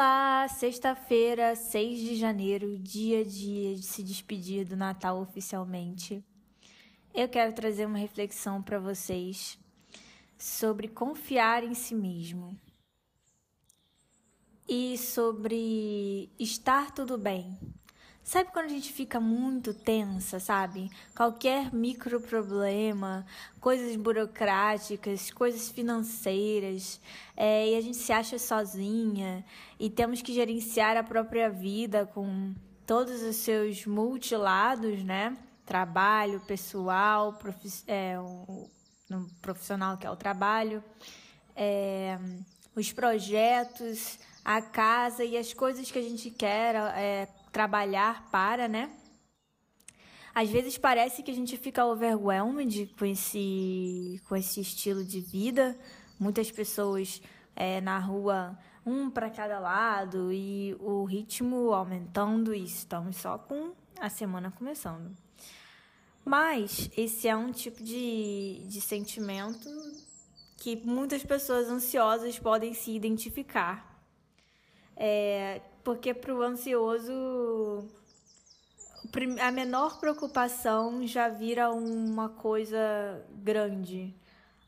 Olá, sexta-feira, 6 de janeiro, dia a dia de se despedir do Natal oficialmente. Eu quero trazer uma reflexão para vocês sobre confiar em si mesmo e sobre estar tudo bem. Sabe quando a gente fica muito tensa, sabe? Qualquer micro problema, coisas burocráticas, coisas financeiras, é, e a gente se acha sozinha e temos que gerenciar a própria vida com todos os seus multilados, né? Trabalho, pessoal, profi é, o, no profissional que é o trabalho, é, os projetos, a casa e as coisas que a gente quer é, trabalhar para, né? Às vezes parece que a gente fica overwhelmed com esse, com esse estilo de vida. Muitas pessoas é, na rua, um para cada lado, e o ritmo aumentando, e estamos só com a semana começando. Mas esse é um tipo de, de sentimento que muitas pessoas ansiosas podem se identificar. É, porque para o ansioso a menor preocupação já vira uma coisa grande.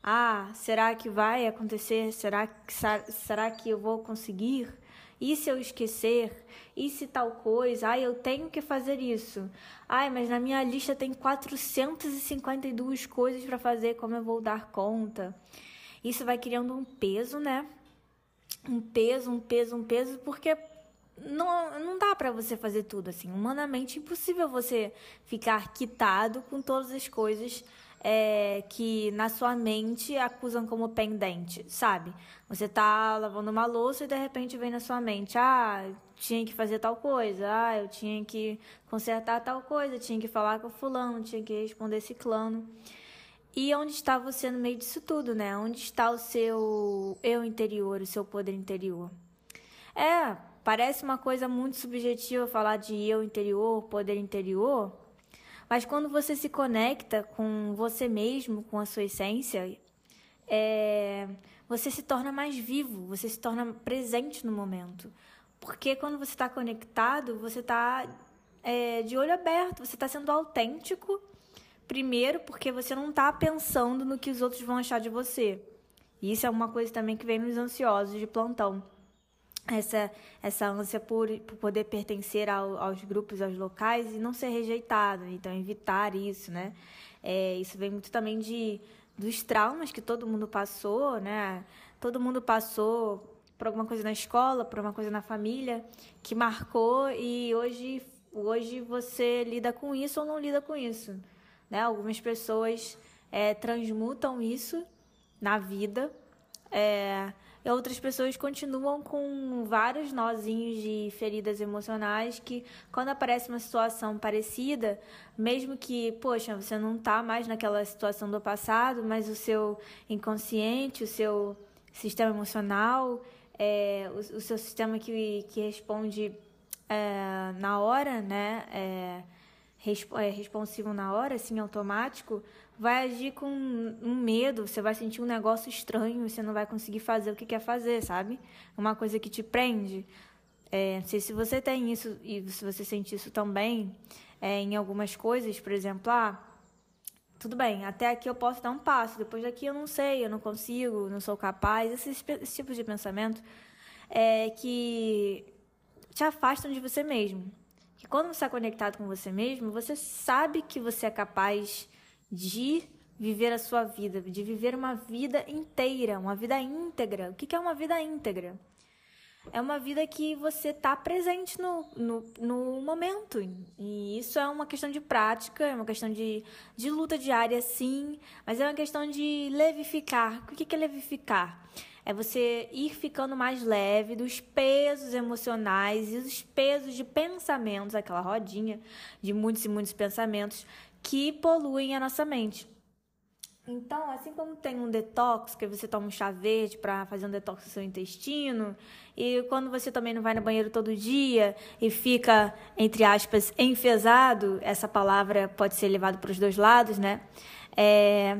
Ah, será que vai acontecer? Será que, será que eu vou conseguir? E se eu esquecer? E se tal coisa? Ah, eu tenho que fazer isso. Ai, mas na minha lista tem 452 coisas para fazer, como eu vou dar conta? Isso vai criando um peso, né? Um peso, um peso, um peso, porque não, não dá para você fazer tudo assim. Humanamente impossível você ficar quitado com todas as coisas é, que na sua mente acusam como pendente, sabe? Você tá lavando uma louça e de repente vem na sua mente, ah, tinha que fazer tal coisa, ah, eu tinha que consertar tal coisa, tinha que falar com fulano, tinha que responder ciclano. E onde está você no meio disso tudo, né? Onde está o seu eu interior, o seu poder interior? É, Parece uma coisa muito subjetiva falar de eu interior, poder interior, mas quando você se conecta com você mesmo, com a sua essência, é, você se torna mais vivo, você se torna presente no momento. Porque quando você está conectado, você está é, de olho aberto, você está sendo autêntico, primeiro, porque você não está pensando no que os outros vão achar de você. Isso é uma coisa também que vem nos ansiosos de plantão essa, essa ânsia por, por poder pertencer ao, aos grupos, aos locais e não ser rejeitado, então evitar isso, né? É, isso vem muito também de dos traumas que todo mundo passou, né? Todo mundo passou por alguma coisa na escola, por uma coisa na família que marcou e hoje hoje você lida com isso ou não lida com isso, né? Algumas pessoas é, transmutam isso na vida. É, e outras pessoas continuam com vários nozinhos de feridas emocionais que, quando aparece uma situação parecida, mesmo que, poxa, você não está mais naquela situação do passado, mas o seu inconsciente, o seu sistema emocional, é, o, o, seu sistema que, que responde é, na hora, né? É responsivo na hora, assim, automático, vai agir com um medo, você vai sentir um negócio estranho, você não vai conseguir fazer o que quer fazer, sabe? Uma coisa que te prende. É, não sei se você tem isso e se você sente isso também é, em algumas coisas, por exemplo, ah, tudo bem, até aqui eu posso dar um passo, depois daqui eu não sei, eu não consigo, não sou capaz, esse, esse tipo de pensamento é que te afastam de você mesmo que quando você está conectado com você mesmo, você sabe que você é capaz de viver a sua vida, de viver uma vida inteira, uma vida íntegra. O que é uma vida íntegra? É uma vida que você está presente no, no, no, momento. E isso é uma questão de prática, é uma questão de, de luta diária, sim, mas é uma questão de levificar. O que é levificar? É você ir ficando mais leve dos pesos emocionais e dos pesos de pensamentos, aquela rodinha de muitos e muitos pensamentos que poluem a nossa mente. Então, assim como tem um detox, que você toma um chá verde para fazer um detox do seu intestino, e quando você também não vai no banheiro todo dia e fica, entre aspas, enfesado, essa palavra pode ser levada para os dois lados, né? É,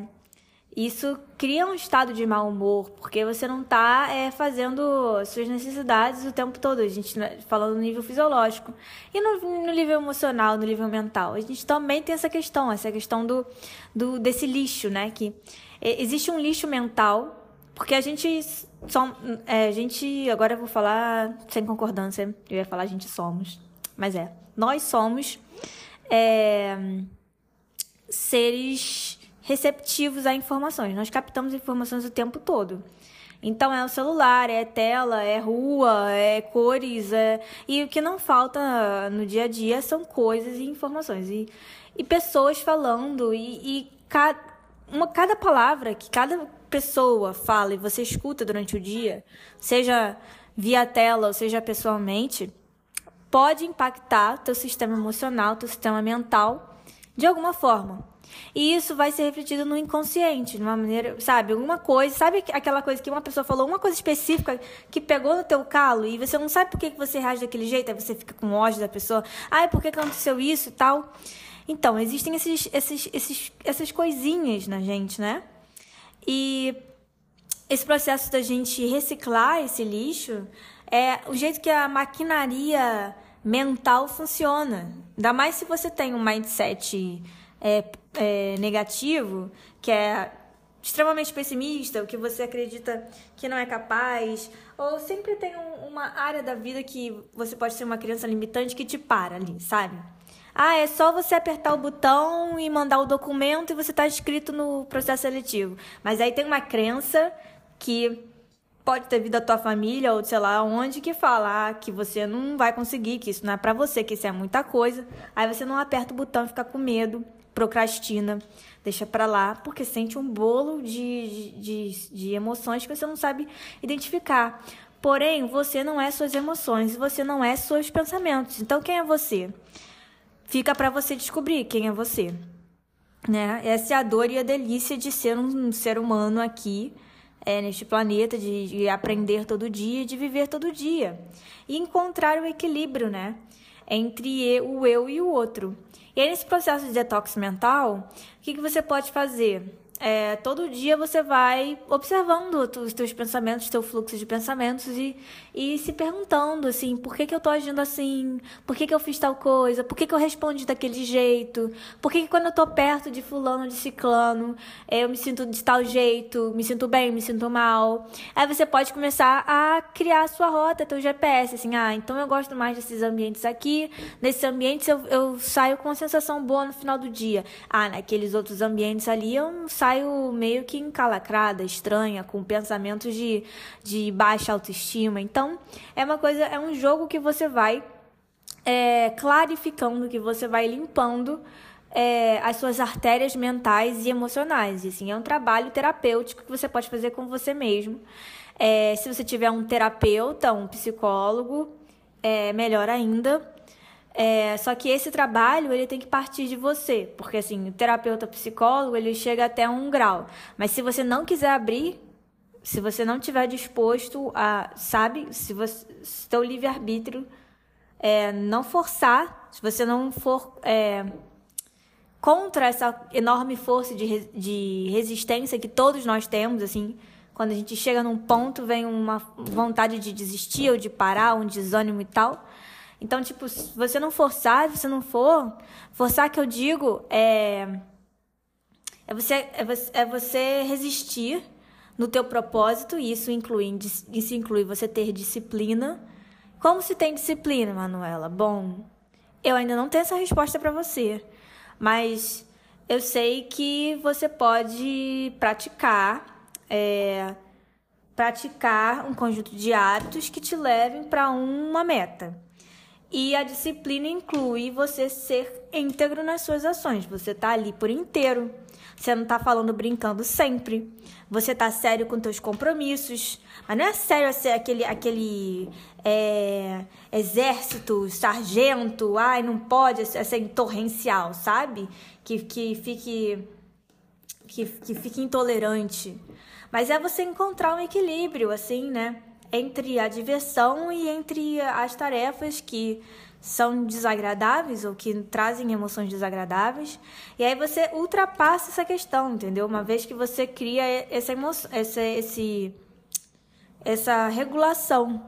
isso cria um estado de mau humor, porque você não está é, fazendo suas necessidades o tempo todo. A gente né, falando no nível fisiológico. E no, no, nível emocional, no nível mental. A gente também tem essa questão, essa questão do, do desse lixo, né? Que é, existe um lixo mental, porque a gente. Som, é, a gente. Agora eu vou falar sem concordância. Eu ia falar a gente somos. Mas é. Nós somos é, seres receptivos a informações. Nós captamos informações o tempo todo. Então é o celular, é tela, é rua, é cores, é... e o que não falta no dia a dia são coisas e informações. E, e pessoas falando, e, e ca... uma, cada palavra que cada pessoa fala e você escuta durante o dia, seja via tela ou seja pessoalmente, pode impactar teu sistema emocional, teu sistema mental de alguma forma. E isso vai ser refletido no inconsciente, de uma maneira, sabe, alguma coisa, sabe aquela coisa que uma pessoa falou, uma coisa específica que pegou no teu calo e você não sabe por que você reage daquele jeito, aí você fica com ódio da pessoa, ai, por que aconteceu isso e tal. Então, existem esses, esses, esses, essas coisinhas na gente, né? E esse processo da gente reciclar esse lixo é o jeito que a maquinaria mental funciona. Ainda mais se você tem um mindset é, é, negativo, que é extremamente pessimista, o que você acredita que não é capaz, ou sempre tem um, uma área da vida que você pode ser uma criança limitante que te para ali, sabe? Ah, é só você apertar o botão e mandar o documento e você está inscrito no processo seletivo. Mas aí tem uma crença que pode ter vindo da tua família ou sei lá onde que fala ah, que você não vai conseguir, que isso não é para você, que isso é muita coisa. Aí você não aperta o botão e fica com medo procrastina, deixa para lá, porque sente um bolo de, de, de emoções que você não sabe identificar. Porém, você não é suas emoções, você não é seus pensamentos. Então, quem é você? Fica para você descobrir quem é você. Né? Essa é a dor e a delícia de ser um ser humano aqui, é, neste planeta, de, de aprender todo dia, de viver todo dia. E encontrar o equilíbrio, né? Entre o eu e o outro. E aí, nesse processo de detox mental, o que, que você pode fazer? é, todo dia você vai observando os teus pensamentos, teu fluxo de pensamentos e, e se perguntando assim, por que, que eu tô agindo assim? Por que, que eu fiz tal coisa? Por que, que eu respondi daquele jeito? Por que, que quando eu tô perto de fulano, de ciclano, eu me sinto de tal jeito, me sinto bem, me sinto mal? Aí você pode começar a criar a sua rota, teu GPS, assim, ah, então eu gosto mais desses ambientes aqui, nesses ambientes eu, eu saio com uma sensação boa no final do dia. Ah, naqueles outros ambientes ali eu saio saio meio que encalacrada, estranha, com pensamentos de, de baixa autoestima. Então, é uma coisa, é um jogo que você vai é, clarificando, que você vai limpando é, as suas artérias mentais e emocionais. E, assim, é um trabalho terapêutico que você pode fazer com você mesmo. É, se você tiver um terapeuta, um psicólogo, é melhor ainda. É, só que esse trabalho ele tem que partir de você, porque assim, o terapeuta psicólogo ele chega até um grau, mas se você não quiser abrir, se você não tiver disposto a, sabe, se você, se teu livre arbítrio é, não forçar, se você não for é, contra essa enorme força de, de resistência que todos nós temos, assim, quando a gente chega num ponto vem uma vontade de desistir ou de parar, um desânimo e tal. Então, tipo, se você não forçar, se você não for, forçar que eu digo é é você é você, é você resistir no teu propósito, e isso inclui isso inclui você ter disciplina. Como se tem disciplina, Manuela? Bom, eu ainda não tenho essa resposta para você, mas eu sei que você pode praticar é, praticar um conjunto de hábitos que te levem para uma meta. E a disciplina inclui você ser íntegro nas suas ações. Você tá ali por inteiro. Você não tá falando brincando sempre. Você tá sério com teus compromissos. Mas não é sério ser aquele, aquele é, exército, sargento, ai, não pode ser, torrencial, sabe? Que, que fique. Que, que fique intolerante. Mas é você encontrar um equilíbrio, assim, né? entre a diversão e entre as tarefas que são desagradáveis ou que trazem emoções desagradáveis. E aí você ultrapassa essa questão, entendeu? Uma vez que você cria essa emoção, essa, esse, essa regulação.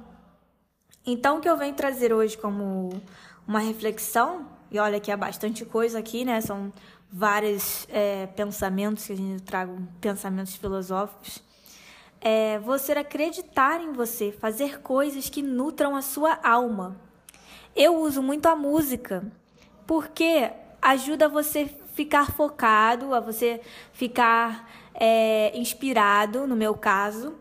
Então, o que eu venho trazer hoje como uma reflexão, e olha que há bastante coisa aqui, né? São vários é, pensamentos que a gente traga, pensamentos filosóficos. É você acreditar em você, fazer coisas que nutram a sua alma. Eu uso muito a música porque ajuda você ficar focado, a você ficar é, inspirado, no meu caso,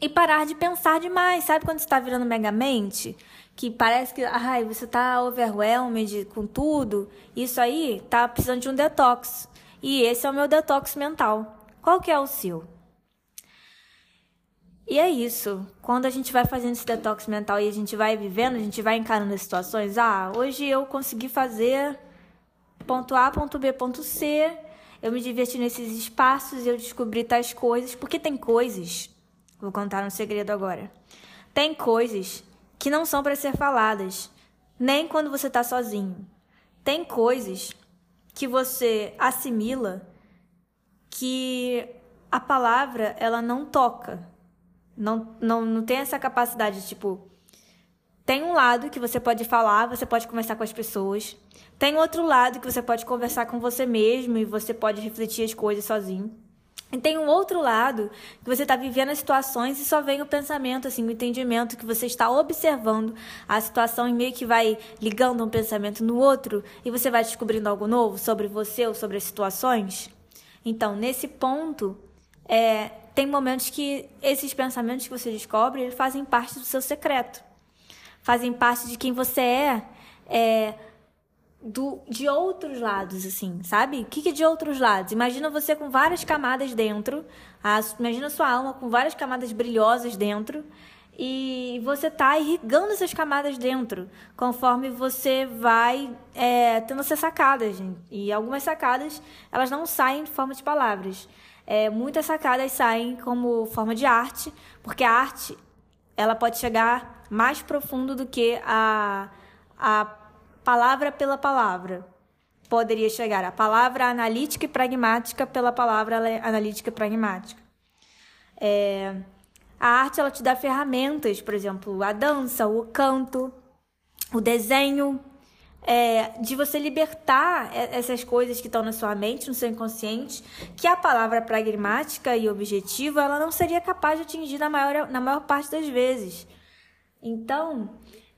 e parar de pensar demais. Sabe quando você está virando megamente? Que parece que ai, você está overwhelmed com tudo. Isso aí tá precisando de um detox. E esse é o meu detox mental. Qual que é o seu? E é isso. Quando a gente vai fazendo esse detox mental e a gente vai vivendo, a gente vai encarando as situações. Ah, hoje eu consegui fazer ponto A, ponto B, ponto C. Eu me diverti nesses espaços, eu descobri tais coisas. Porque tem coisas. Vou contar um segredo agora. Tem coisas que não são para ser faladas, nem quando você está sozinho. Tem coisas que você assimila que a palavra ela não toca não, não, não tem essa capacidade, tipo. Tem um lado que você pode falar, você pode conversar com as pessoas. Tem outro lado que você pode conversar com você mesmo e você pode refletir as coisas sozinho. E tem um outro lado que você está vivendo as situações e só vem o pensamento, assim, o entendimento que você está observando a situação e meio que vai ligando um pensamento no outro e você vai descobrindo algo novo sobre você ou sobre as situações. Então, nesse ponto, é, tem momentos que esses pensamentos que você descobre fazem parte do seu secreto, fazem parte de quem você é, é do, de outros lados, assim, sabe? O que, que é de outros lados? Imagina você com várias camadas dentro, a, imagina sua alma com várias camadas brilhosas dentro, e você tá irrigando essas camadas dentro, conforme você vai é, tendo essas sacadas. Gente. E algumas sacadas, elas não saem de forma de palavras é, muitas sacadas saem como forma de arte, porque a arte ela pode chegar mais profundo do que a, a palavra pela palavra. Poderia chegar a palavra analítica e pragmática pela palavra analítica e pragmática. É, a arte ela te dá ferramentas, por exemplo, a dança, o canto, o desenho, é, de você libertar essas coisas que estão na sua mente, no seu inconsciente, que a palavra pragmática e objetiva ela não seria capaz de atingir na maior, na maior parte das vezes. Então,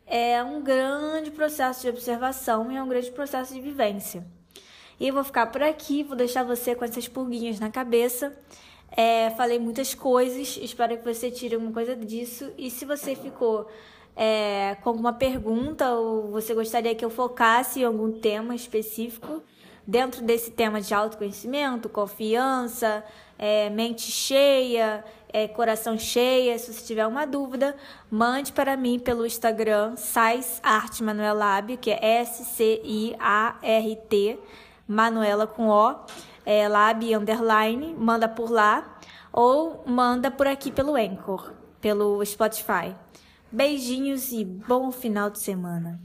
é um grande processo de observação e é um grande processo de vivência. E eu vou ficar por aqui, vou deixar você com essas pulguinhas na cabeça. É, falei muitas coisas, espero que você tire alguma coisa disso. E se você ficou é, com alguma pergunta ou você gostaria que eu focasse em algum tema específico dentro desse tema de autoconhecimento, confiança, é, mente cheia, é, coração cheia. Se você tiver uma dúvida, mande para mim pelo Instagram Sais que é S-C-I-A-R-T, Manuela com O, é, Lab underline, manda por lá ou manda por aqui pelo Anchor, pelo Spotify. Beijinhos e bom final de semana.